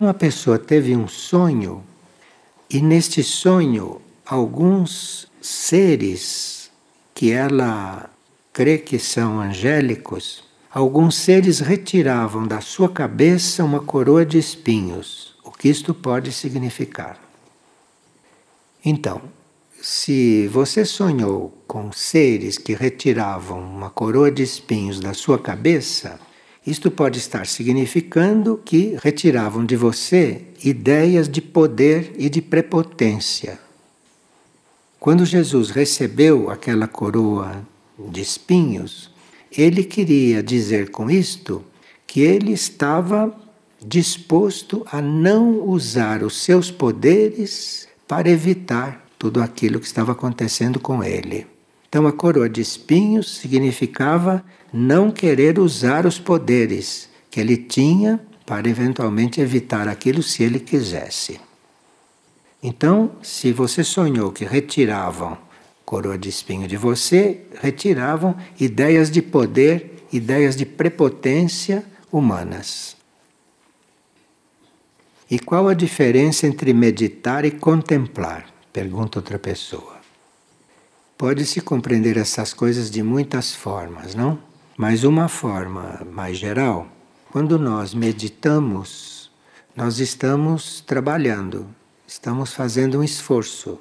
Uma pessoa teve um sonho e neste sonho alguns seres que ela crê que são angélicos, alguns seres retiravam da sua cabeça uma coroa de espinhos. O que isto pode significar? Então, se você sonhou com seres que retiravam uma coroa de espinhos da sua cabeça, isto pode estar significando que retiravam de você ideias de poder e de prepotência. Quando Jesus recebeu aquela coroa de espinhos, ele queria dizer com isto que ele estava disposto a não usar os seus poderes para evitar tudo aquilo que estava acontecendo com ele. Então, a coroa de espinhos significava não querer usar os poderes que ele tinha para eventualmente evitar aquilo se ele quisesse. Então, se você sonhou que retiravam coroa de espinho de você, retiravam ideias de poder, ideias de prepotência humanas. E qual a diferença entre meditar e contemplar? Pergunta outra pessoa. Pode-se compreender essas coisas de muitas formas, não? Mas uma forma mais geral, quando nós meditamos, nós estamos trabalhando, estamos fazendo um esforço.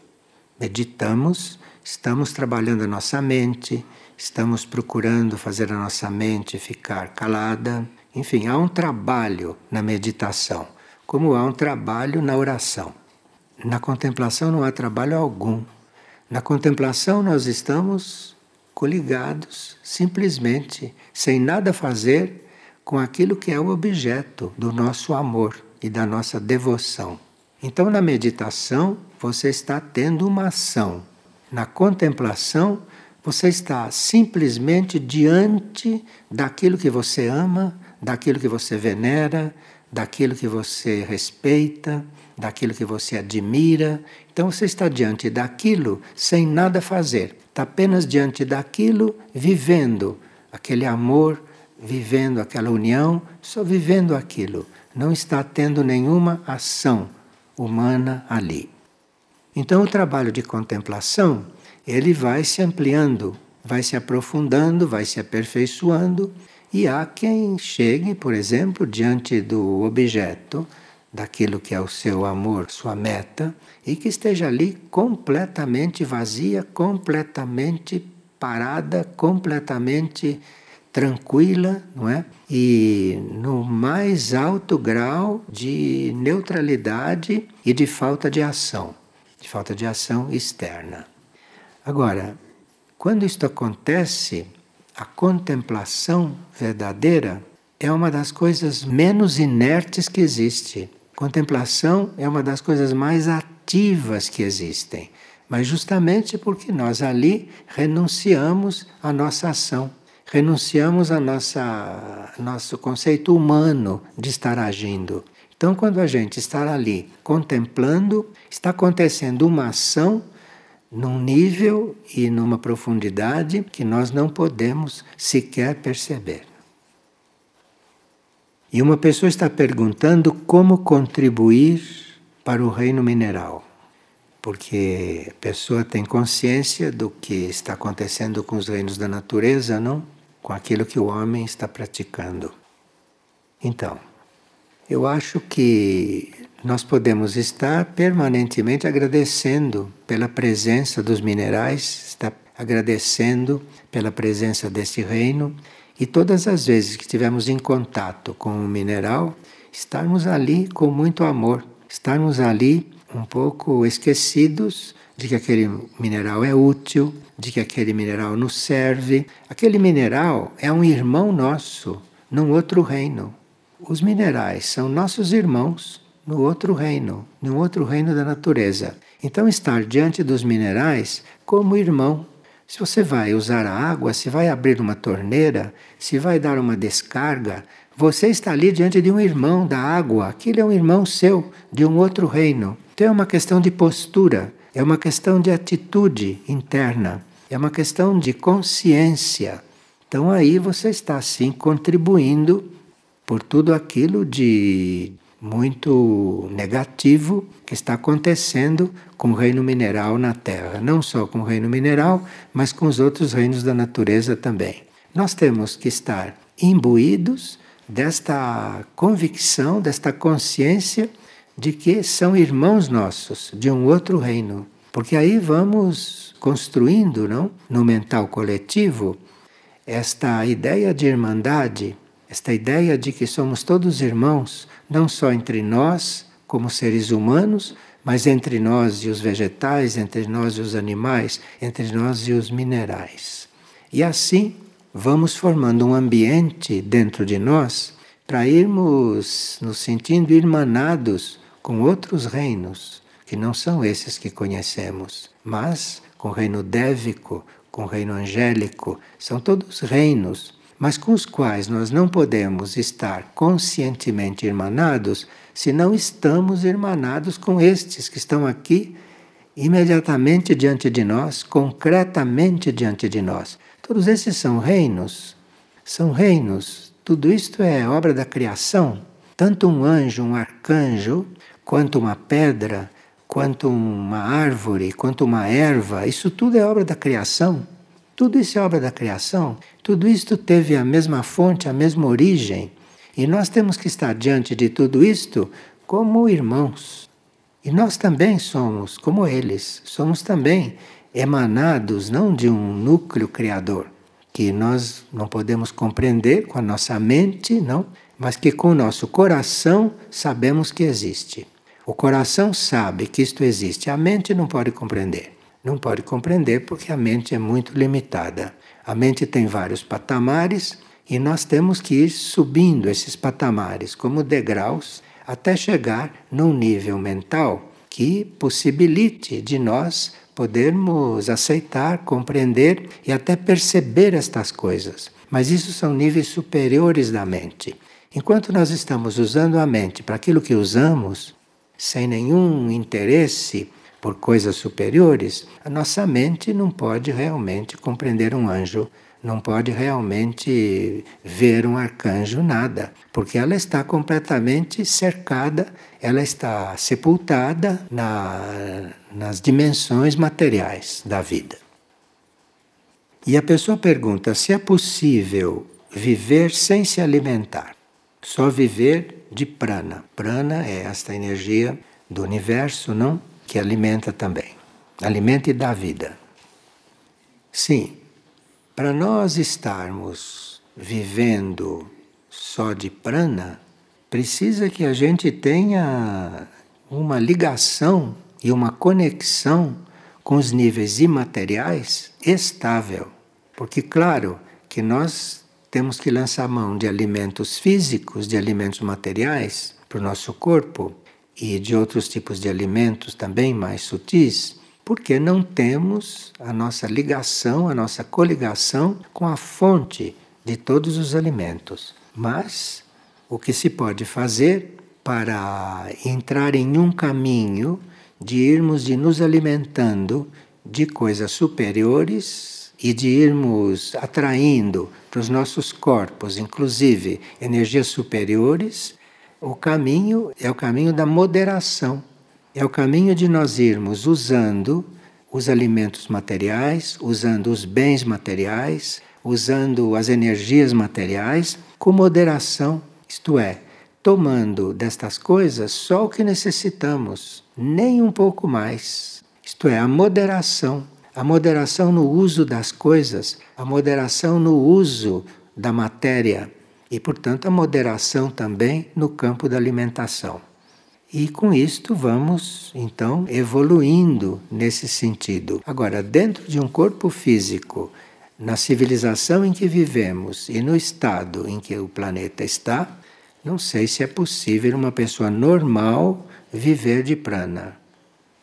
Meditamos, estamos trabalhando a nossa mente, estamos procurando fazer a nossa mente ficar calada. Enfim, há um trabalho na meditação, como há um trabalho na oração. Na contemplação não há trabalho algum. Na contemplação nós estamos coligados, simplesmente, sem nada fazer com aquilo que é o objeto do nosso amor e da nossa devoção. Então, na meditação, você está tendo uma ação. Na contemplação, você está simplesmente diante daquilo que você ama, daquilo que você venera, daquilo que você respeita, daquilo que você admira. Então você está diante daquilo sem nada fazer, está apenas diante daquilo, vivendo aquele amor, vivendo aquela união, só vivendo aquilo. Não está tendo nenhuma ação humana ali. Então o trabalho de contemplação, ele vai se ampliando, vai se aprofundando, vai se aperfeiçoando, e há quem chegue, por exemplo, diante do objeto daquilo que é o seu amor, sua meta, e que esteja ali completamente vazia, completamente parada, completamente tranquila, não é? E no mais alto grau de neutralidade e de falta de ação, de falta de ação externa. Agora, quando isto acontece, a contemplação verdadeira é uma das coisas menos inertes que existe. Contemplação é uma das coisas mais ativas que existem, mas justamente porque nós ali renunciamos à nossa ação, renunciamos ao nosso conceito humano de estar agindo. Então, quando a gente está ali contemplando, está acontecendo uma ação num nível e numa profundidade que nós não podemos sequer perceber. E uma pessoa está perguntando como contribuir para o reino mineral. Porque a pessoa tem consciência do que está acontecendo com os reinos da natureza, não? Com aquilo que o homem está praticando. Então, eu acho que nós podemos estar permanentemente agradecendo pela presença dos minerais, está agradecendo pela presença desse reino e todas as vezes que estivermos em contato com o mineral, estarmos ali com muito amor, estarmos ali um pouco esquecidos de que aquele mineral é útil, de que aquele mineral nos serve. Aquele mineral é um irmão nosso num outro reino. Os minerais são nossos irmãos no outro reino, no outro reino da natureza. Então, estar diante dos minerais como irmão se você vai usar a água, se vai abrir uma torneira, se vai dar uma descarga, você está ali diante de um irmão da água, aquele é um irmão seu, de um outro reino. Então é uma questão de postura, é uma questão de atitude interna, é uma questão de consciência. Então aí você está sim contribuindo por tudo aquilo de muito negativo que está acontecendo com o reino mineral na Terra. Não só com o reino mineral, mas com os outros reinos da natureza também. Nós temos que estar imbuídos desta convicção, desta consciência de que são irmãos nossos de um outro reino. Porque aí vamos construindo, não, no mental coletivo, esta ideia de irmandade, esta ideia de que somos todos irmãos, não só entre nós, como seres humanos, mas entre nós e os vegetais, entre nós e os animais, entre nós e os minerais. E assim vamos formando um ambiente dentro de nós para irmos nos sentindo irmanados com outros reinos, que não são esses que conhecemos, mas com o reino dévico, com o reino angélico, são todos reinos, mas com os quais nós não podemos estar conscientemente irmanados se não estamos irmanados com estes que estão aqui imediatamente diante de nós, concretamente diante de nós. Todos esses são reinos, são reinos. Tudo isto é obra da criação. Tanto um anjo, um arcanjo, quanto uma pedra, quanto uma árvore, quanto uma erva, isso tudo é obra da criação. Tudo isso é obra da criação. Tudo isto teve a mesma fonte, a mesma origem. E nós temos que estar diante de tudo isto como irmãos. E nós também somos como eles. Somos também emanados não de um núcleo criador, que nós não podemos compreender com a nossa mente, não, mas que com o nosso coração sabemos que existe. O coração sabe que isto existe, a mente não pode compreender. Não pode compreender porque a mente é muito limitada. A mente tem vários patamares e nós temos que ir subindo esses patamares como degraus até chegar num nível mental que possibilite de nós podermos aceitar, compreender e até perceber estas coisas. Mas isso são níveis superiores da mente. Enquanto nós estamos usando a mente para aquilo que usamos, sem nenhum interesse por coisas superiores, a nossa mente não pode realmente compreender um anjo, não pode realmente ver um arcanjo, nada, porque ela está completamente cercada, ela está sepultada na, nas dimensões materiais da vida. E a pessoa pergunta se é possível viver sem se alimentar, só viver de prana. Prana é esta energia do universo, não? Que alimenta também. Alimenta e dá vida. Sim, para nós estarmos vivendo só de prana, precisa que a gente tenha uma ligação e uma conexão com os níveis imateriais estável. Porque, claro, que nós temos que lançar mão de alimentos físicos, de alimentos materiais para o nosso corpo e de outros tipos de alimentos também mais sutis, porque não temos a nossa ligação, a nossa coligação com a fonte de todos os alimentos. Mas o que se pode fazer para entrar em um caminho de irmos de nos alimentando de coisas superiores e de irmos atraindo para os nossos corpos, inclusive energias superiores, o caminho é o caminho da moderação. É o caminho de nós irmos usando os alimentos materiais, usando os bens materiais, usando as energias materiais com moderação, isto é, tomando destas coisas só o que necessitamos, nem um pouco mais. Isto é, a moderação a moderação no uso das coisas, a moderação no uso da matéria e, portanto, a moderação também no campo da alimentação. E com isto vamos então evoluindo nesse sentido. Agora, dentro de um corpo físico, na civilização em que vivemos e no estado em que o planeta está, não sei se é possível uma pessoa normal viver de prana.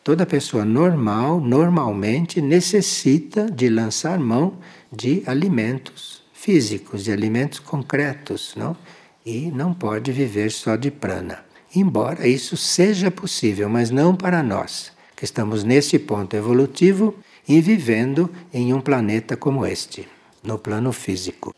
Toda pessoa normal, normalmente, necessita de lançar mão de alimentos físicos, de alimentos concretos, não? E não pode viver só de prana. Embora isso seja possível, mas não para nós, que estamos nesse ponto evolutivo e vivendo em um planeta como este, no plano físico.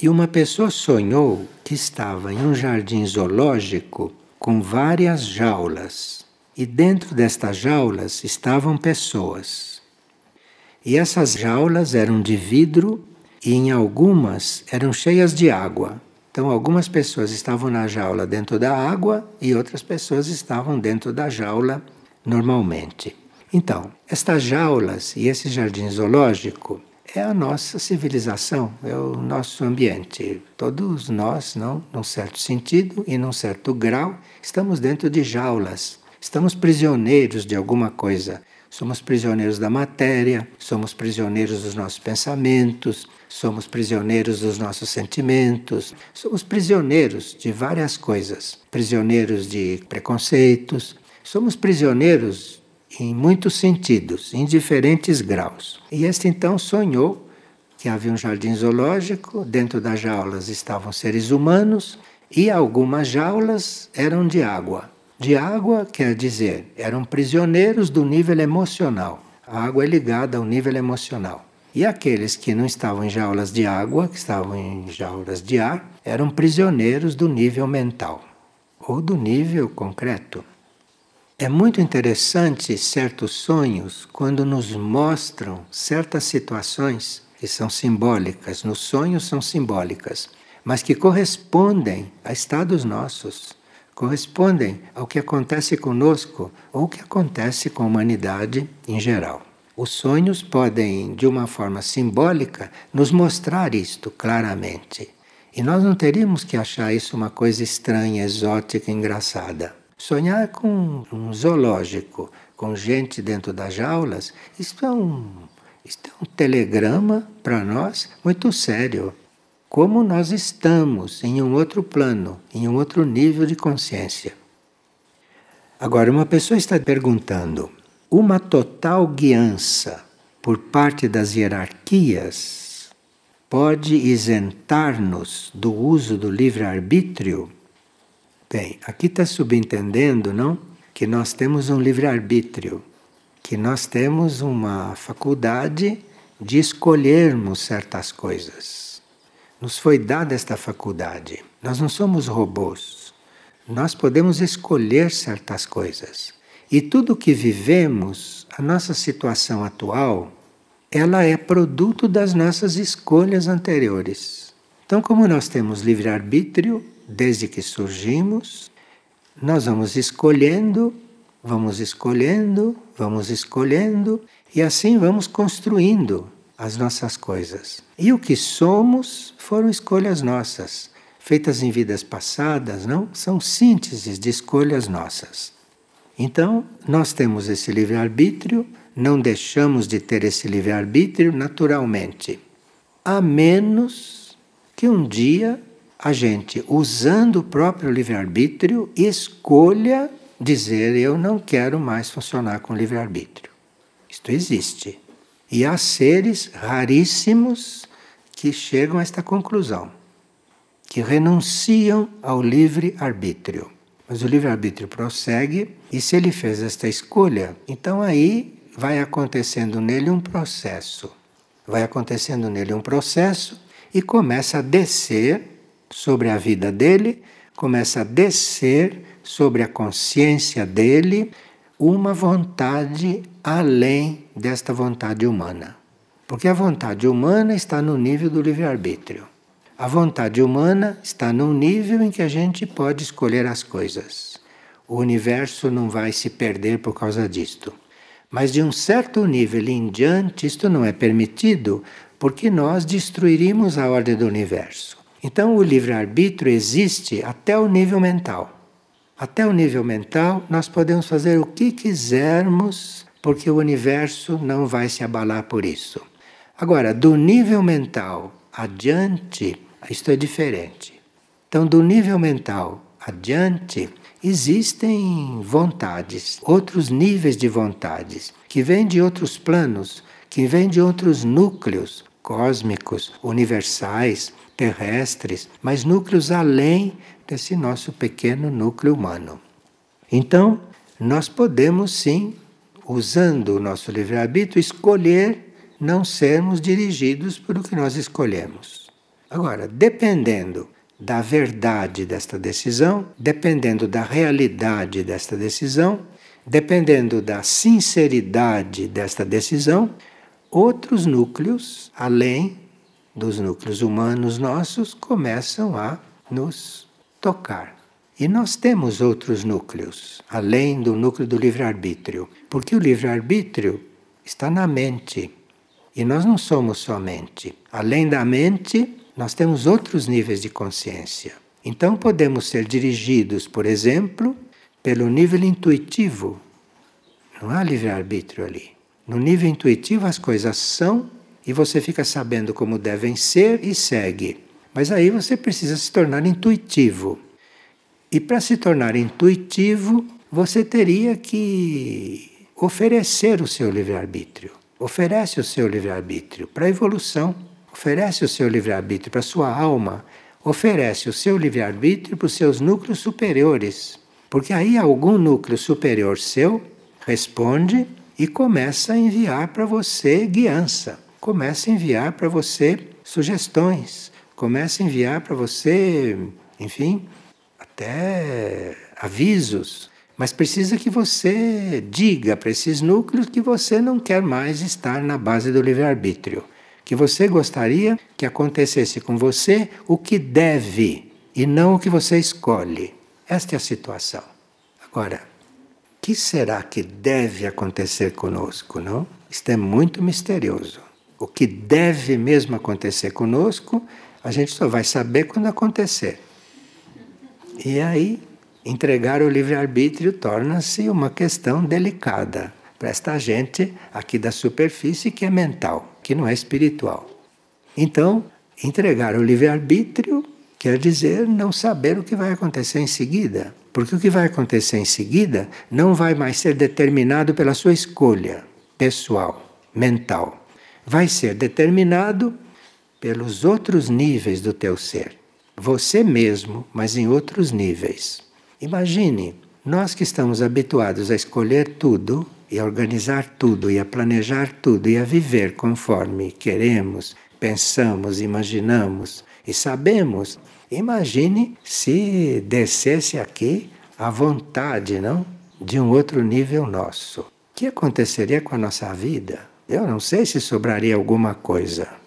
E uma pessoa sonhou que estava em um jardim zoológico com várias jaulas. E dentro destas jaulas estavam pessoas. E essas jaulas eram de vidro e em algumas eram cheias de água. Então, algumas pessoas estavam na jaula dentro da água e outras pessoas estavam dentro da jaula normalmente. Então, estas jaulas e esse jardim zoológico é a nossa civilização, é o nosso ambiente. Todos nós, não, num certo sentido e num certo grau, estamos dentro de jaulas. Estamos prisioneiros de alguma coisa. Somos prisioneiros da matéria, somos prisioneiros dos nossos pensamentos, somos prisioneiros dos nossos sentimentos, somos prisioneiros de várias coisas. Prisioneiros de preconceitos, somos prisioneiros em muitos sentidos, em diferentes graus. E este então sonhou que havia um jardim zoológico, dentro das jaulas estavam seres humanos e algumas jaulas eram de água. De água quer dizer, eram prisioneiros do nível emocional. A água é ligada ao nível emocional. E aqueles que não estavam em jaulas de água, que estavam em jaulas de ar, eram prisioneiros do nível mental ou do nível concreto. É muito interessante certos sonhos quando nos mostram certas situações que são simbólicas, nos sonhos são simbólicas, mas que correspondem a estados nossos correspondem ao que acontece conosco ou que acontece com a humanidade em geral. Os sonhos podem, de uma forma simbólica, nos mostrar isto claramente. E nós não teríamos que achar isso uma coisa estranha, exótica, engraçada. Sonhar com um zoológico, com gente dentro das jaulas, isto é um, isto é um telegrama para nós muito sério como nós estamos em um outro plano, em um outro nível de consciência. Agora, uma pessoa está perguntando: uma total guiança por parte das hierarquias pode isentar-nos do uso do livre-arbítrio? Bem, aqui está subentendendo, não? Que nós temos um livre-arbítrio, que nós temos uma faculdade de escolhermos certas coisas. Nos foi dada esta faculdade. Nós não somos robôs. Nós podemos escolher certas coisas. E tudo que vivemos, a nossa situação atual, ela é produto das nossas escolhas anteriores. Então, como nós temos livre-arbítrio desde que surgimos, nós vamos escolhendo, vamos escolhendo, vamos escolhendo, e assim vamos construindo as nossas coisas. E o que somos foram escolhas nossas, feitas em vidas passadas, não? São sínteses de escolhas nossas. Então, nós temos esse livre-arbítrio, não deixamos de ter esse livre-arbítrio naturalmente, a menos que um dia a gente, usando o próprio livre-arbítrio, escolha dizer: Eu não quero mais funcionar com livre-arbítrio. Isto existe. E há seres raríssimos que chegam a esta conclusão, que renunciam ao livre-arbítrio. Mas o livre-arbítrio prossegue, e se ele fez esta escolha, então aí vai acontecendo nele um processo. Vai acontecendo nele um processo e começa a descer sobre a vida dele, começa a descer sobre a consciência dele uma vontade além desta vontade humana. Porque a vontade humana está no nível do livre-arbítrio. A vontade humana está num nível em que a gente pode escolher as coisas. O universo não vai se perder por causa disto. Mas de um certo nível em diante, isto não é permitido, porque nós destruiríamos a ordem do universo. Então, o livre-arbítrio existe até o nível mental. Até o nível mental, nós podemos fazer o que quisermos, porque o universo não vai se abalar por isso. Agora, do nível mental adiante, isto é diferente. Então, do nível mental adiante, existem vontades, outros níveis de vontades, que vêm de outros planos, que vêm de outros núcleos cósmicos, universais, terrestres, mas núcleos além desse nosso pequeno núcleo humano. Então, nós podemos sim, usando o nosso livre-arbítrio, escolher não sermos dirigidos por o que nós escolhemos. Agora, dependendo da verdade desta decisão, dependendo da realidade desta decisão, dependendo da sinceridade desta decisão, outros núcleos, além dos núcleos humanos nossos, começam a nos tocar. E nós temos outros núcleos, além do núcleo do livre-arbítrio, porque o livre-arbítrio está na mente. E nós não somos só mente. Além da mente, nós temos outros níveis de consciência. Então podemos ser dirigidos, por exemplo, pelo nível intuitivo. Não há livre-arbítrio ali. No nível intuitivo as coisas são e você fica sabendo como devem ser e segue. Mas aí você precisa se tornar intuitivo. E para se tornar intuitivo, você teria que oferecer o seu livre-arbítrio. Oferece o seu livre-arbítrio para a evolução oferece o seu livre-arbítrio para a sua alma, oferece o seu livre-arbítrio para os seus núcleos superiores. Porque aí algum núcleo superior seu responde e começa a enviar para você guiança, começa a enviar para você sugestões, começa a enviar para você, enfim, até avisos. Mas precisa que você diga para esses núcleos que você não quer mais estar na base do livre-arbítrio que você gostaria que acontecesse com você o que deve e não o que você escolhe. Esta é a situação. Agora, o que será que deve acontecer conosco, não? Isto é muito misterioso. O que deve mesmo acontecer conosco, a gente só vai saber quando acontecer. E aí, entregar o livre-arbítrio torna-se uma questão delicada para esta gente aqui da superfície que é mental que não é espiritual. Então, entregar o livre-arbítrio quer dizer não saber o que vai acontecer em seguida. Porque o que vai acontecer em seguida não vai mais ser determinado pela sua escolha pessoal, mental. Vai ser determinado pelos outros níveis do teu ser. Você mesmo, mas em outros níveis. Imagine, nós que estamos habituados a escolher tudo, e a organizar tudo, e a planejar tudo, e a viver conforme queremos, pensamos, imaginamos e sabemos. Imagine se descesse aqui a vontade, não? De um outro nível nosso. O que aconteceria com a nossa vida? Eu não sei se sobraria alguma coisa.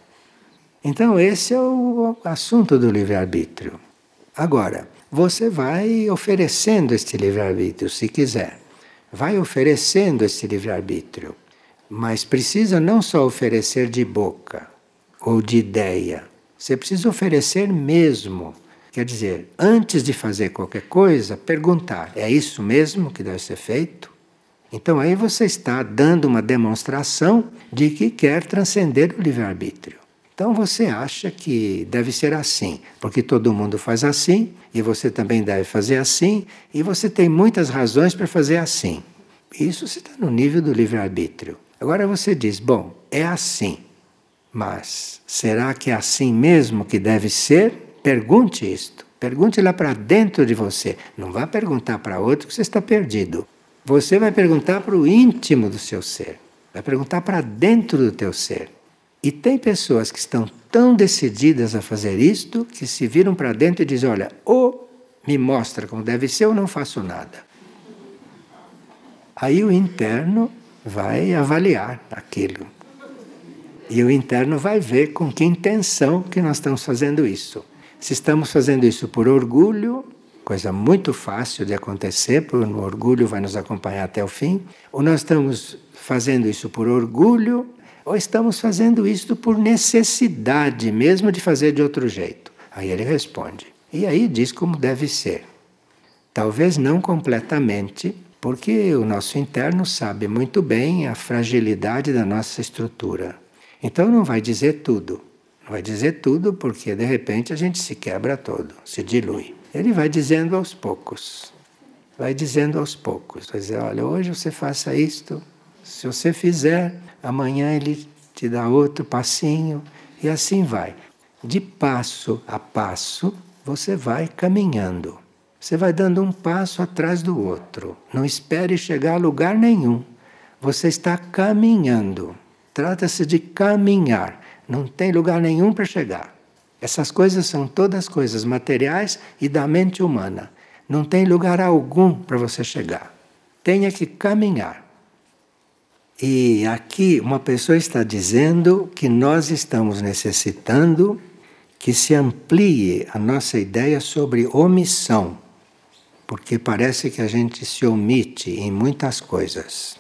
Então, esse é o assunto do livre-arbítrio. Agora, você vai oferecendo este livre-arbítrio, se quiser vai oferecendo esse livre-arbítrio, mas precisa não só oferecer de boca ou de ideia, você precisa oferecer mesmo. Quer dizer, antes de fazer qualquer coisa, perguntar: é isso mesmo que deve ser feito? Então aí você está dando uma demonstração de que quer transcender o livre-arbítrio. Então você acha que deve ser assim, porque todo mundo faz assim, e você também deve fazer assim, e você tem muitas razões para fazer assim. Isso está no nível do livre-arbítrio. Agora você diz: bom, é assim, mas será que é assim mesmo que deve ser? Pergunte isto. Pergunte lá para dentro de você. Não vá perguntar para outro que você está perdido. Você vai perguntar para o íntimo do seu ser. Vai perguntar para dentro do teu ser. E tem pessoas que estão tão decididas a fazer isto que se viram para dentro e dizem: Olha, ou me mostra como deve ser ou não faço nada. Aí o interno vai avaliar aquilo. E o interno vai ver com que intenção que nós estamos fazendo isso. Se estamos fazendo isso por orgulho, coisa muito fácil de acontecer, porque o orgulho vai nos acompanhar até o fim, ou nós estamos fazendo isso por orgulho, ou estamos fazendo isso por necessidade mesmo de fazer de outro jeito? Aí ele responde. E aí diz como deve ser. Talvez não completamente, porque o nosso interno sabe muito bem a fragilidade da nossa estrutura. Então não vai dizer tudo. Não vai dizer tudo porque de repente a gente se quebra todo, se dilui. Ele vai dizendo aos poucos. Vai dizendo aos poucos. Vai dizer, olha, hoje você faça isto, se você fizer, amanhã ele te dá outro passinho e assim vai. De passo a passo, você vai caminhando. Você vai dando um passo atrás do outro. Não espere chegar a lugar nenhum. Você está caminhando. Trata-se de caminhar. Não tem lugar nenhum para chegar. Essas coisas são todas coisas materiais e da mente humana. Não tem lugar algum para você chegar. Tenha que caminhar. E aqui uma pessoa está dizendo que nós estamos necessitando que se amplie a nossa ideia sobre omissão, porque parece que a gente se omite em muitas coisas.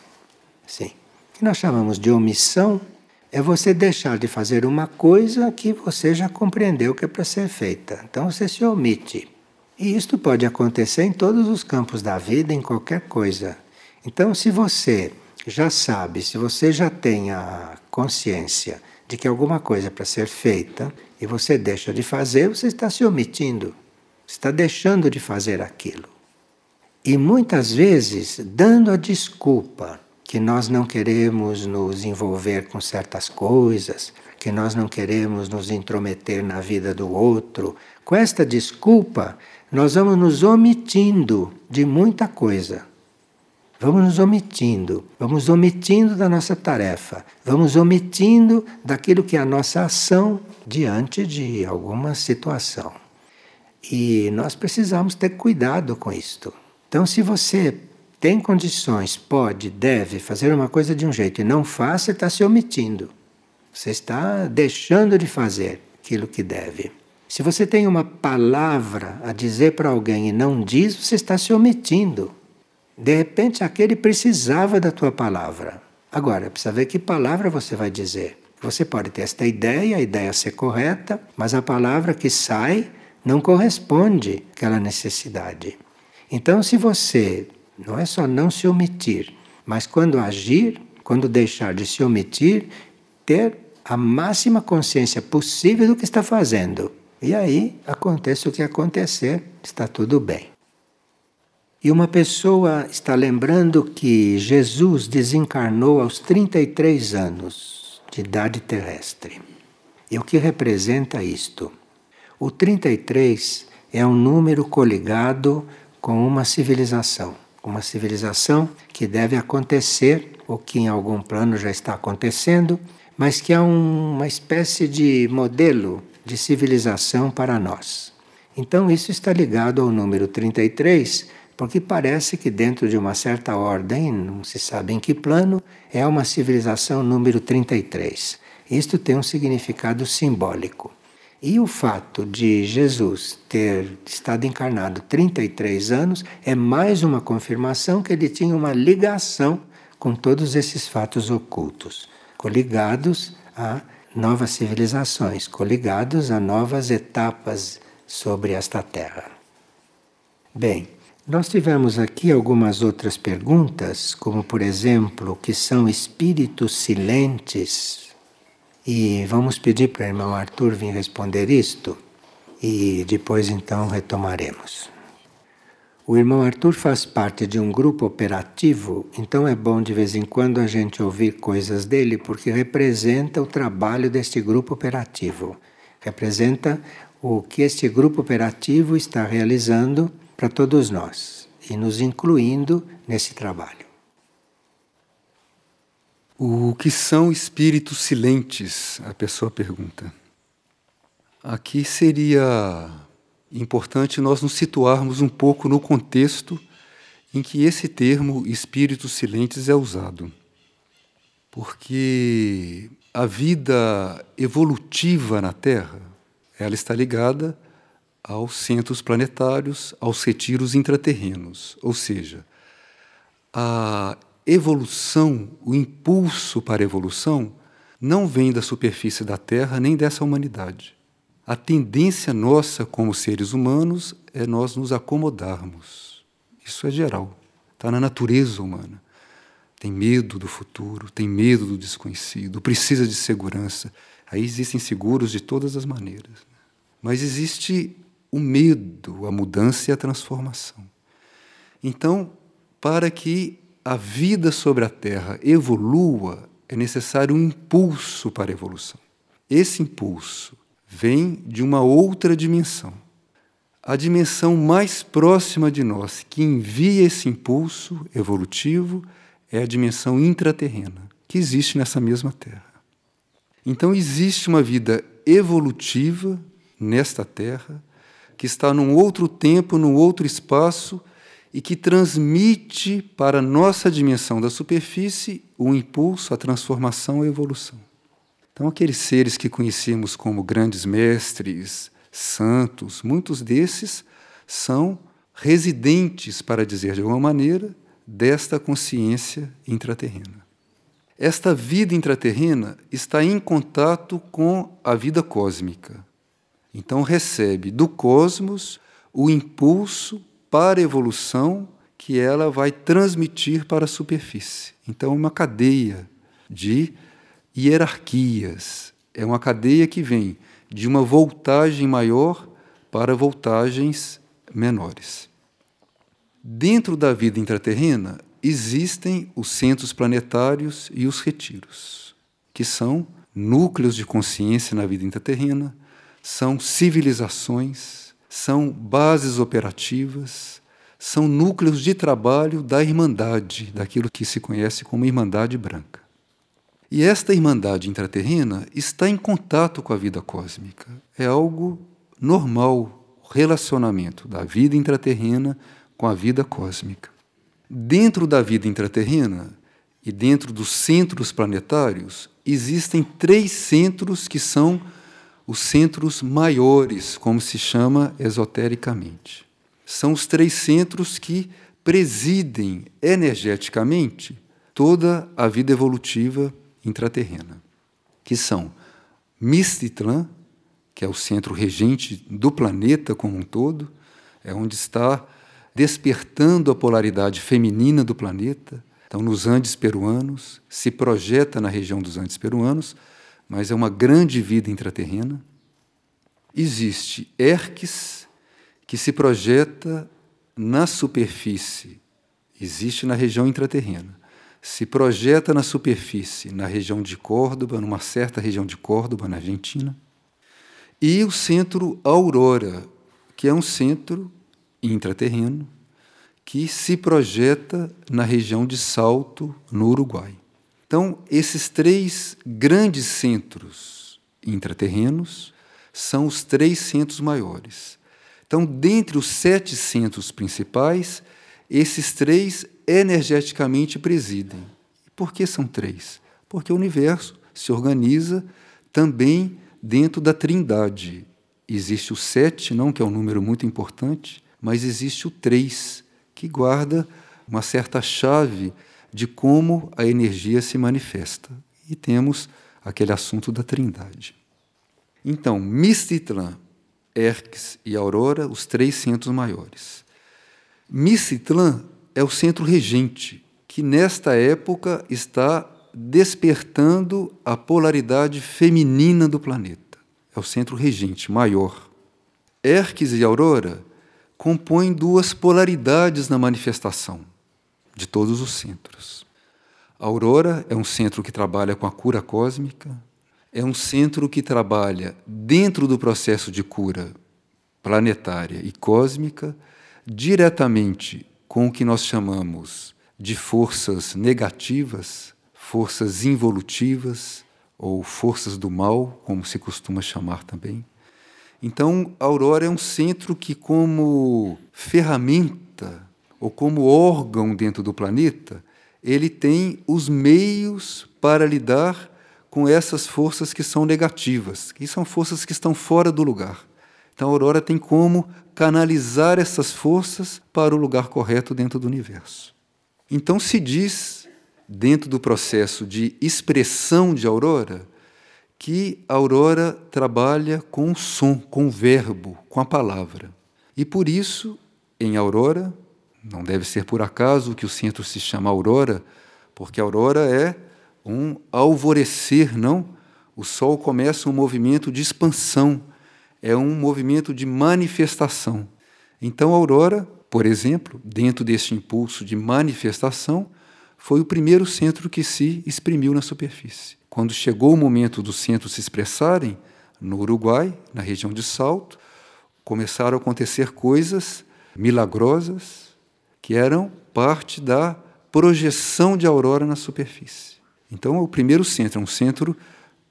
Sim. O que nós chamamos de omissão é você deixar de fazer uma coisa que você já compreendeu que é para ser feita. Então você se omite. E isto pode acontecer em todos os campos da vida, em qualquer coisa. Então, se você já sabe, se você já tem a consciência de que alguma coisa é para ser feita e você deixa de fazer, você está se omitindo, está deixando de fazer aquilo. E muitas vezes dando a desculpa que nós não queremos nos envolver com certas coisas, que nós não queremos nos intrometer na vida do outro. Com esta desculpa, nós vamos nos omitindo de muita coisa. Vamos nos omitindo, vamos omitindo da nossa tarefa, vamos omitindo daquilo que é a nossa ação diante de alguma situação. E nós precisamos ter cuidado com isto. Então, se você tem condições, pode, deve fazer uma coisa de um jeito e não faz, você está se omitindo. Você está deixando de fazer aquilo que deve. Se você tem uma palavra a dizer para alguém e não diz, você está se omitindo. De repente, aquele precisava da tua palavra. Agora, precisa ver que palavra você vai dizer. Você pode ter esta ideia, a ideia ser correta, mas a palavra que sai não corresponde àquela necessidade. Então, se você não é só não se omitir, mas quando agir, quando deixar de se omitir, ter a máxima consciência possível do que está fazendo. E aí acontece o que acontecer, está tudo bem. E uma pessoa está lembrando que Jesus desencarnou aos 33 anos de idade terrestre. E o que representa isto? O 33 é um número coligado com uma civilização uma civilização que deve acontecer, ou que em algum plano já está acontecendo, mas que é um, uma espécie de modelo de civilização para nós. Então, isso está ligado ao número 33, porque parece que, dentro de uma certa ordem, não se sabe em que plano, é uma civilização número 33. Isto tem um significado simbólico. E o fato de Jesus ter estado encarnado 33 anos é mais uma confirmação que ele tinha uma ligação com todos esses fatos ocultos, coligados a novas civilizações, coligados a novas etapas sobre esta terra. Bem, nós tivemos aqui algumas outras perguntas, como por exemplo, que são espíritos silentes e vamos pedir para o irmão Arthur vir responder isto e depois então retomaremos. O irmão Arthur faz parte de um grupo operativo, então é bom de vez em quando a gente ouvir coisas dele, porque representa o trabalho deste grupo operativo. Representa o que este grupo operativo está realizando para todos nós e nos incluindo nesse trabalho. O que são espíritos silentes? A pessoa pergunta. Aqui seria importante nós nos situarmos um pouco no contexto em que esse termo espíritos silentes é usado. Porque a vida evolutiva na Terra, ela está ligada aos centros planetários, aos retiros intraterrenos, ou seja, a evolução, o impulso para a evolução, não vem da superfície da Terra nem dessa humanidade. A tendência nossa como seres humanos é nós nos acomodarmos. Isso é geral, está na natureza humana. Tem medo do futuro, tem medo do desconhecido, precisa de segurança. Aí existem seguros de todas as maneiras. Mas existe o medo, a mudança e a transformação. Então, para que a vida sobre a Terra evolua, é necessário um impulso para a evolução. Esse impulso vem de uma outra dimensão. A dimensão mais próxima de nós que envia esse impulso evolutivo é a dimensão intraterrena, que existe nessa mesma Terra. Então existe uma vida evolutiva nesta terra, que está num outro tempo, num outro espaço e que transmite para a nossa dimensão da superfície o impulso, a transformação a evolução. Então, aqueles seres que conhecemos como grandes mestres, santos, muitos desses são residentes, para dizer de alguma maneira, desta consciência intraterrena. Esta vida intraterrena está em contato com a vida cósmica. Então, recebe do cosmos o impulso para a evolução que ela vai transmitir para a superfície. Então, é uma cadeia de hierarquias. É uma cadeia que vem de uma voltagem maior para voltagens menores. Dentro da vida intraterrena existem os centros planetários e os retiros, que são núcleos de consciência na vida intraterrena, são civilizações, são bases operativas, são núcleos de trabalho da Irmandade, daquilo que se conhece como Irmandade Branca. E esta Irmandade intraterrena está em contato com a vida cósmica. É algo normal, o relacionamento da vida intraterrena com a vida cósmica. Dentro da vida intraterrena e dentro dos centros planetários, existem três centros que são os centros maiores, como se chama esotericamente. São os três centros que presidem energeticamente toda a vida evolutiva intraterrena, que são Mistitlan, que é o centro regente do planeta como um todo, é onde está despertando a polaridade feminina do planeta. Então, nos Andes peruanos, se projeta na região dos Andes peruanos, mas é uma grande vida intraterrena. Existe Erques, que se projeta na superfície, existe na região intraterrena. Se projeta na superfície, na região de Córdoba, numa certa região de Córdoba, na Argentina. E o centro Aurora, que é um centro intraterreno que se projeta na região de Salto, no Uruguai. Então, esses três grandes centros intraterrenos são os três centros maiores. Então, dentre os sete centros principais, esses três energeticamente presidem. Por que são três? Porque o universo se organiza também dentro da trindade. Existe o sete, não que é um número muito importante, mas existe o três, que guarda uma certa chave de como a energia se manifesta. E temos aquele assunto da trindade. Então, Mistitlan, Erques e Aurora, os três centros maiores. Mistitlan é o centro regente, que nesta época está despertando a polaridade feminina do planeta. É o centro regente maior. Erques e Aurora compõem duas polaridades na manifestação de todos os centros. A Aurora é um centro que trabalha com a cura cósmica, é um centro que trabalha dentro do processo de cura planetária e cósmica, diretamente com o que nós chamamos de forças negativas, forças involutivas ou forças do mal, como se costuma chamar também. Então, a Aurora é um centro que, como ferramenta ou como órgão dentro do planeta, ele tem os meios para lidar com essas forças que são negativas, que são forças que estão fora do lugar. Então a aurora tem como canalizar essas forças para o lugar correto dentro do universo. Então se diz, dentro do processo de expressão de aurora, que a aurora trabalha com o som, com o verbo, com a palavra. E por isso, em aurora, não deve ser por acaso que o centro se chama aurora, porque aurora é um alvorecer, não? O sol começa um movimento de expansão, é um movimento de manifestação. Então, a aurora, por exemplo, dentro desse impulso de manifestação, foi o primeiro centro que se exprimiu na superfície. Quando chegou o momento dos centros se expressarem, no Uruguai, na região de Salto, começaram a acontecer coisas milagrosas que eram parte da projeção de aurora na superfície. Então, o primeiro centro é um centro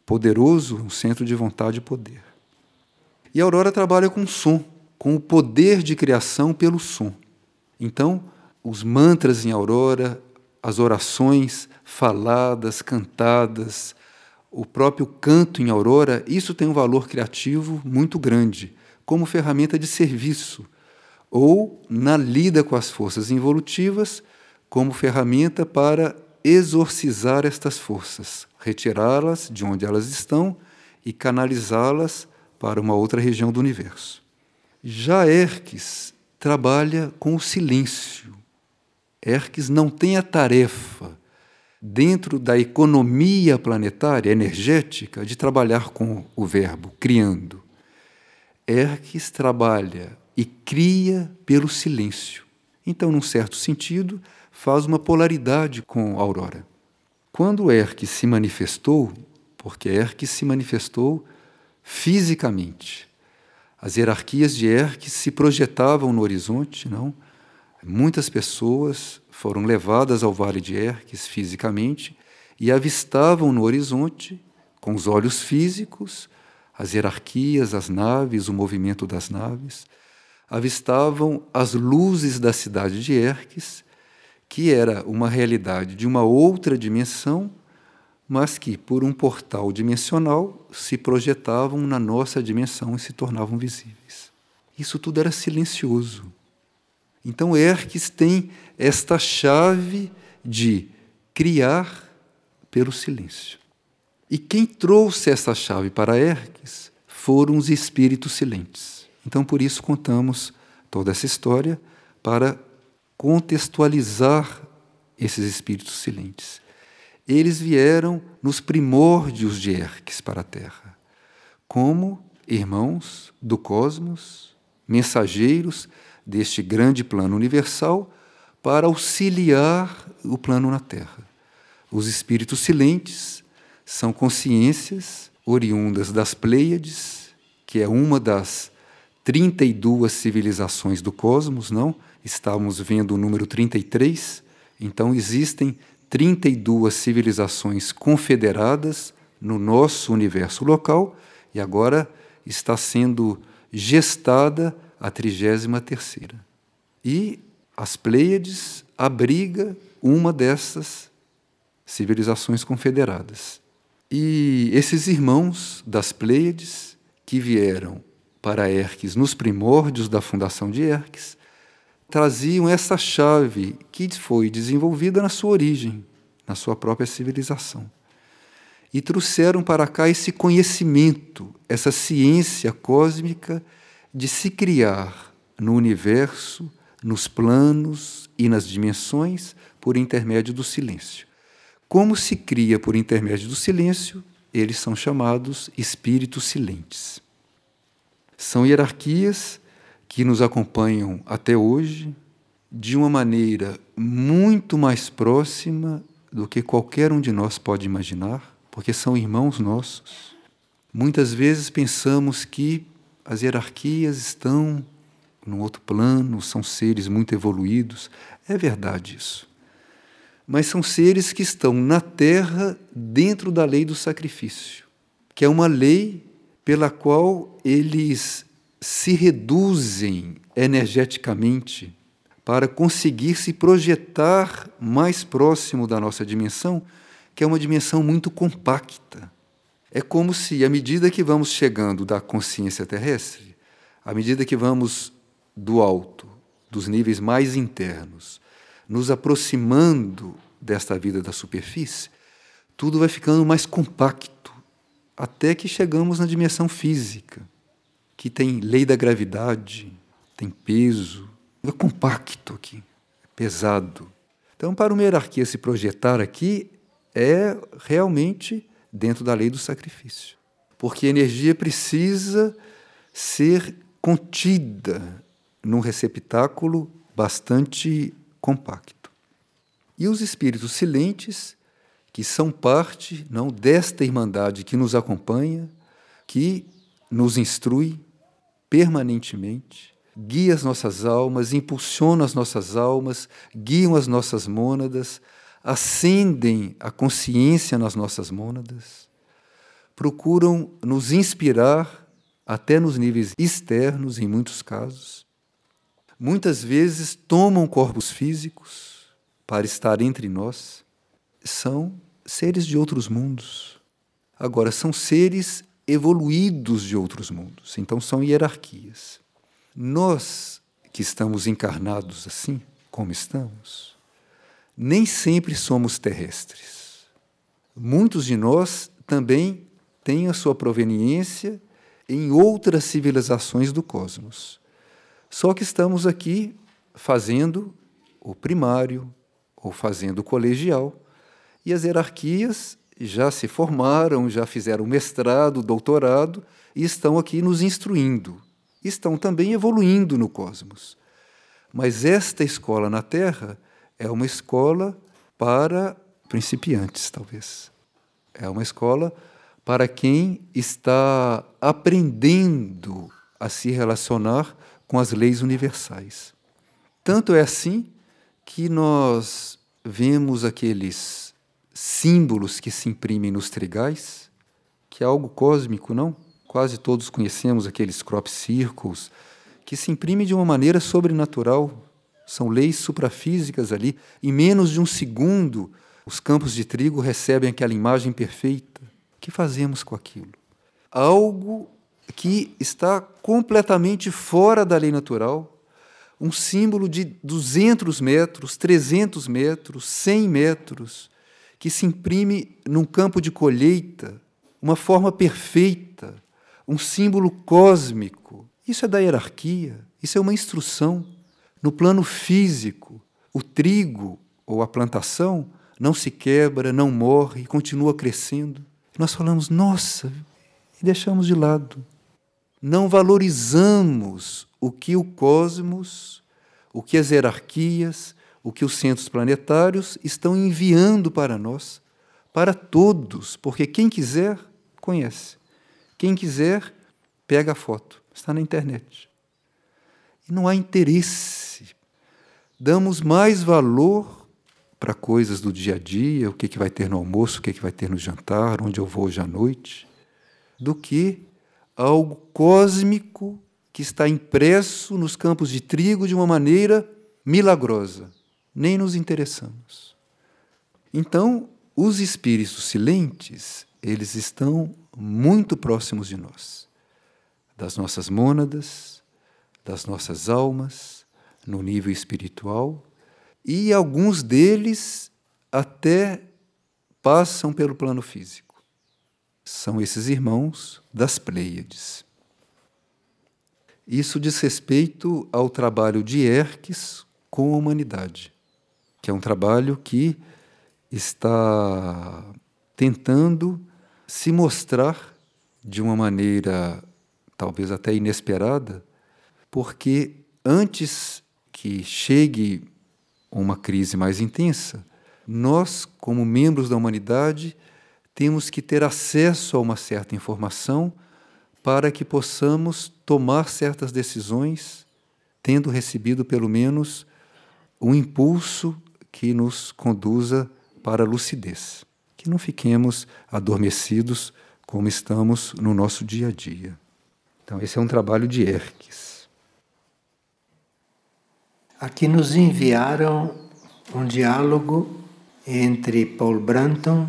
poderoso, um centro de vontade e poder. E a aurora trabalha com som, com o poder de criação pelo som. Então, os mantras em aurora, as orações faladas, cantadas, o próprio canto em aurora, isso tem um valor criativo muito grande, como ferramenta de serviço, ou na lida com as forças involutivas, como ferramenta para exorcizar estas forças, retirá-las de onde elas estão e canalizá-las para uma outra região do universo. Já Erques trabalha com o silêncio. Erques não tem a tarefa dentro da economia planetária energética de trabalhar com o verbo, criando. Erques trabalha e cria pelo silêncio. Então, num certo sentido, faz uma polaridade com a aurora. Quando Erques se manifestou, porque Erques se manifestou fisicamente, as hierarquias de Erques se projetavam no horizonte, não? Muitas pessoas foram levadas ao vale de Erques fisicamente e avistavam no horizonte, com os olhos físicos, as hierarquias, as naves, o movimento das naves, avistavam as luzes da cidade de Erques, que era uma realidade de uma outra dimensão, mas que, por um portal dimensional, se projetavam na nossa dimensão e se tornavam visíveis. Isso tudo era silencioso. Então, Erques tem esta chave de criar pelo silêncio. E quem trouxe essa chave para Erques foram os espíritos silentes. Então, por isso, contamos toda essa história para contextualizar esses espíritos silentes. Eles vieram nos primórdios de Erques para a Terra, como irmãos do cosmos, mensageiros deste grande plano universal para auxiliar o plano na Terra. Os espíritos silentes são consciências oriundas das Pleiades, que é uma das 32 civilizações do cosmos, não? Estamos vendo o número 33, então existem 32 civilizações confederadas no nosso universo local e agora está sendo gestada a trigésima terceira. E as Pleiades abriga uma dessas civilizações confederadas. E esses irmãos das Pleiades, que vieram para Erques nos primórdios da fundação de Erques, traziam essa chave que foi desenvolvida na sua origem, na sua própria civilização. E trouxeram para cá esse conhecimento, essa ciência cósmica de se criar no universo, nos planos e nas dimensões por intermédio do silêncio. Como se cria por intermédio do silêncio, eles são chamados espíritos silentes. São hierarquias que nos acompanham até hoje de uma maneira muito mais próxima do que qualquer um de nós pode imaginar, porque são irmãos nossos. Muitas vezes pensamos que as hierarquias estão num outro plano, são seres muito evoluídos. É verdade isso. Mas são seres que estão na Terra dentro da lei do sacrifício, que é uma lei pela qual eles se reduzem energeticamente para conseguir se projetar mais próximo da nossa dimensão, que é uma dimensão muito compacta. É como se, à medida que vamos chegando da consciência terrestre, à medida que vamos do alto, dos níveis mais internos, nos aproximando desta vida da superfície, tudo vai ficando mais compacto, até que chegamos na dimensão física, que tem lei da gravidade, tem peso, é compacto aqui, é pesado. Então, para uma hierarquia se projetar aqui, é realmente dentro da lei do sacrifício. Porque a energia precisa ser contida num receptáculo bastante compacto. E os espíritos silentes, que são parte não desta irmandade que nos acompanha, que nos instrui permanentemente, guia as nossas almas, impulsiona as nossas almas, guiam as nossas mônadas, acendem a consciência nas nossas mônadas, procuram nos inspirar até nos níveis externos, em muitos casos. Muitas vezes tomam corpos físicos para estar entre nós. São seres de outros mundos. Agora, são seres evoluídos de outros mundos, então são hierarquias. Nós que estamos encarnados assim, como estamos, nem sempre somos terrestres. Muitos de nós também têm a sua proveniência em outras civilizações do cosmos. Só que estamos aqui fazendo o primário ou fazendo o colegial, e as hierarquias já se formaram, já fizeram mestrado, doutorado e estão aqui nos instruindo. Estão também evoluindo no cosmos. Mas esta escola na Terra é uma escola para principiantes, talvez. É uma escola para quem está aprendendo a se relacionar com as leis universais. Tanto é assim que nós vemos aqueles símbolos que se imprimem nos trigais, que é algo cósmico, não? Quase todos conhecemos aqueles crop circles que se imprimem de uma maneira sobrenatural. São leis suprafísicas ali. Em menos de um segundo, os campos de trigo recebem aquela imagem perfeita. O que fazemos com aquilo? Algo que está completamente fora da lei natural, um símbolo de 200 metros, 300 metros, 100 metros, que se imprime num campo de colheita, uma forma perfeita, um símbolo cósmico. Isso é da hierarquia, isso é uma instrução. No plano físico, o trigo ou a plantação não se quebra, não morre, continua crescendo. Nós falamos, nossa, e deixamos de lado. Não valorizamos o que o cosmos, o que as hierarquias, o que os centros planetários estão enviando para nós, para todos, porque quem quiser, conhece. Quem quiser, pega a foto, está na internet. E não há interesse. Damos mais valor para coisas do dia a dia, o que, que vai ter no almoço, o que, que vai ter no jantar, onde eu vou hoje à noite, do que algo cósmico que está impresso nos campos de trigo de uma maneira milagrosa. Nem nos interessamos. Então, os espíritos silentes, eles estão muito próximos de nós, das nossas mônadas, das nossas almas, no nível espiritual e alguns deles até passam pelo plano físico. São esses irmãos das Pleiades. Isso diz respeito ao trabalho de Erques com a humanidade, é um trabalho que está tentando se mostrar de uma maneira talvez até inesperada, porque antes que chegue uma crise mais intensa, nós, como membros da humanidade, temos que ter acesso a uma certa informação para que possamos tomar certas decisões, tendo recebido pelo menos um impulso que nos conduza para a lucidez, que não fiquemos adormecidos como estamos no nosso dia a dia. Então, esse é um trabalho de Erques. Aqui nos enviaram um diálogo entre Paul Branton,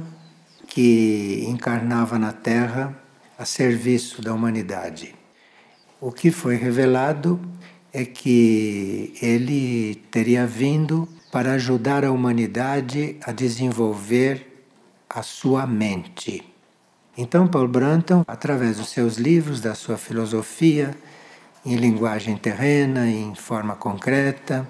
que encarnava na Terra a serviço da humanidade. O que foi revelado é que ele teria vindo para ajudar a humanidade a desenvolver a sua mente. Então, Paul Branton, através dos seus livros, da sua filosofia, em linguagem terrena, em forma concreta,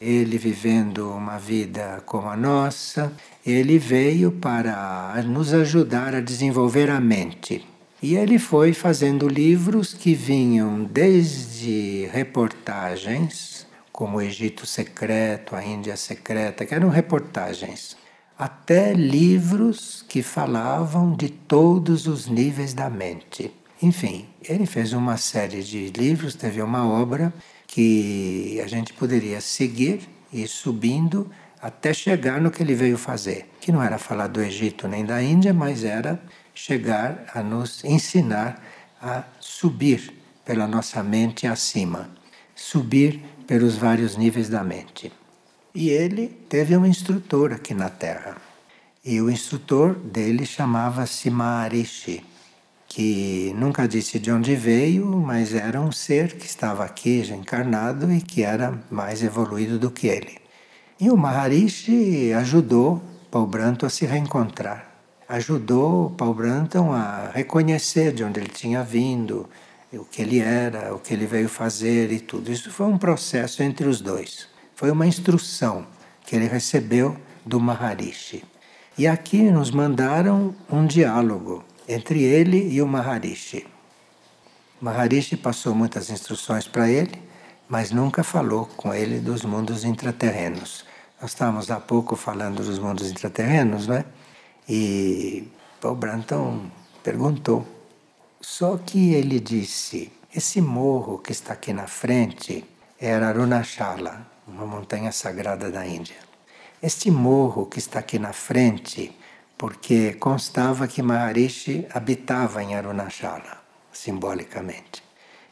ele vivendo uma vida como a nossa, ele veio para nos ajudar a desenvolver a mente. E ele foi fazendo livros que vinham desde reportagens, como o Egito Secreto, a Índia Secreta, que eram reportagens, até livros que falavam de todos os níveis da mente. Enfim, ele fez uma série de livros, teve uma obra que a gente poderia seguir e subindo até chegar no que ele veio fazer, que não era falar do Egito nem da Índia, mas era chegar a nos ensinar a subir pela nossa mente acima, subir pelos vários níveis da mente. E ele teve um instrutor aqui na Terra. E o instrutor dele chamava-se Maharishi, que nunca disse de onde veio, mas era um ser que estava aqui já encarnado e que era mais evoluído do que ele. E o Maharishi ajudou Paul Branton a se reencontrar. Ajudou Paul Branton a reconhecer de onde ele tinha vindo, o que ele era, o que ele veio fazer e tudo. Isso foi um processo entre os dois. Foi uma instrução que ele recebeu do Maharishi. E aqui nos mandaram um diálogo entre ele e o Maharishi. O Maharishi passou muitas instruções para ele, mas nunca falou com ele dos mundos intraterrenos. Nós estávamos há pouco falando dos mundos intraterrenos, né? E Paul Branton perguntou. Só que ele disse: esse morro que está aqui na frente era Arunachala, uma montanha sagrada da Índia. Este morro que está aqui na frente, porque constava que Maharishi habitava em Arunachala, simbolicamente.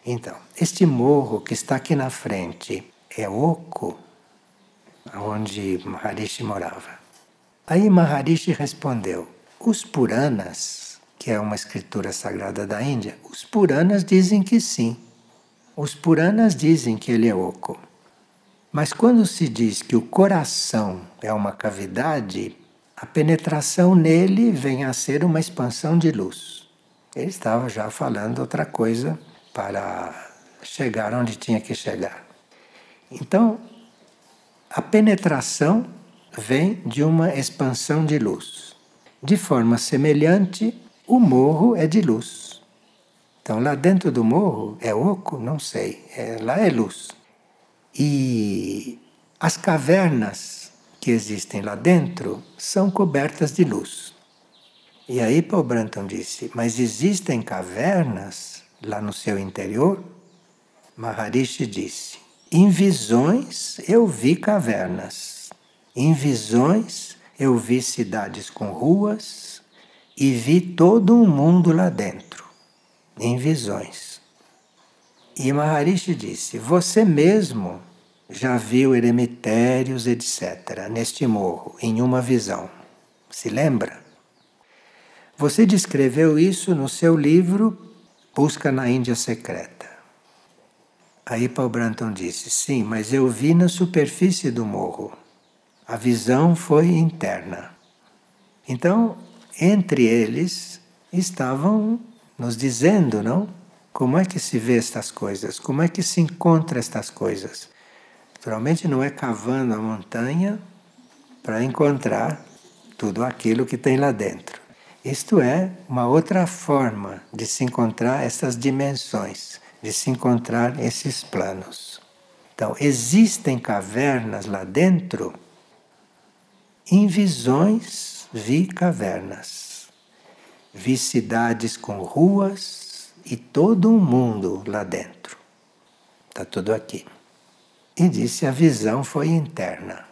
Então, este morro que está aqui na frente é oco onde Maharishi morava. Aí Maharishi respondeu: os Puranas, que é uma escritura sagrada da Índia, os Puranas dizem que sim. Os Puranas dizem que ele é oco. Mas quando se diz que o coração é uma cavidade, a penetração nele vem a ser uma expansão de luz. Ele estava já falando outra coisa para chegar onde tinha que chegar. Então, a penetração vem de uma expansão de luz. De forma semelhante, o morro é de luz. Então, lá dentro do morro é oco? Não sei. É, lá é luz. E as cavernas que existem lá dentro são cobertas de luz. E aí Paul Branton disse: Mas existem cavernas lá no seu interior? Maharishi disse: em visões eu vi cavernas, em visões eu vi cidades com ruas e vi todo um mundo lá dentro, em visões. E Maharishi disse: Você mesmo já viu eremitérios, etc., neste morro, em uma visão. Se lembra? Você descreveu isso no seu livro Busca na Índia Secreta. Aí Paul Branton disse: Sim, mas eu vi na superfície do morro. A visão foi interna. Então, entre eles estavam nos dizendo, não? Como é que se vê estas coisas? Como é que se encontra estas coisas? Naturalmente não é cavando a montanha para encontrar tudo aquilo que tem lá dentro. Isto é uma outra forma de se encontrar essas dimensões de se encontrar esses planos. Então, existem cavernas lá dentro. Em visões, vi cavernas. Vi cidades com ruas e todo um mundo lá dentro. Está tudo aqui. E disse: a visão foi interna.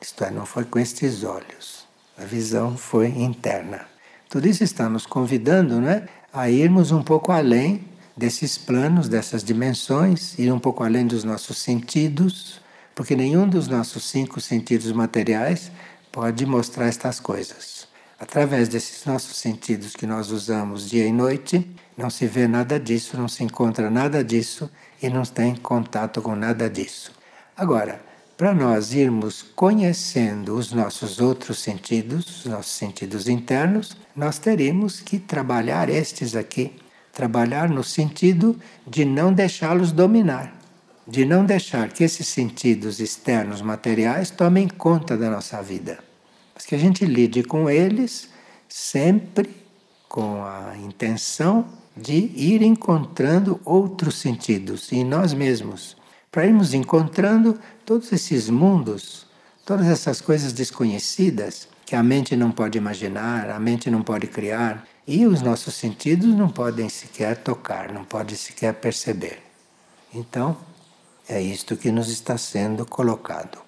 Isto é, não foi com estes olhos. A visão foi interna. Tudo isso está nos convidando né, a irmos um pouco além desses planos, dessas dimensões, ir um pouco além dos nossos sentidos, porque nenhum dos nossos cinco sentidos materiais pode mostrar estas coisas. Através desses nossos sentidos que nós usamos dia e noite, não se vê nada disso, não se encontra nada disso e não tem contato com nada disso. Agora, para nós irmos conhecendo os nossos outros sentidos, os nossos sentidos internos, nós teríamos que trabalhar estes aqui Trabalhar no sentido de não deixá-los dominar, de não deixar que esses sentidos externos materiais tomem conta da nossa vida. Mas que a gente lide com eles sempre com a intenção de ir encontrando outros sentidos em nós mesmos, para irmos encontrando todos esses mundos, todas essas coisas desconhecidas que a mente não pode imaginar, a mente não pode criar, e os nossos sentidos não podem sequer tocar, não podem sequer perceber. Então, é isto que nos está sendo colocado.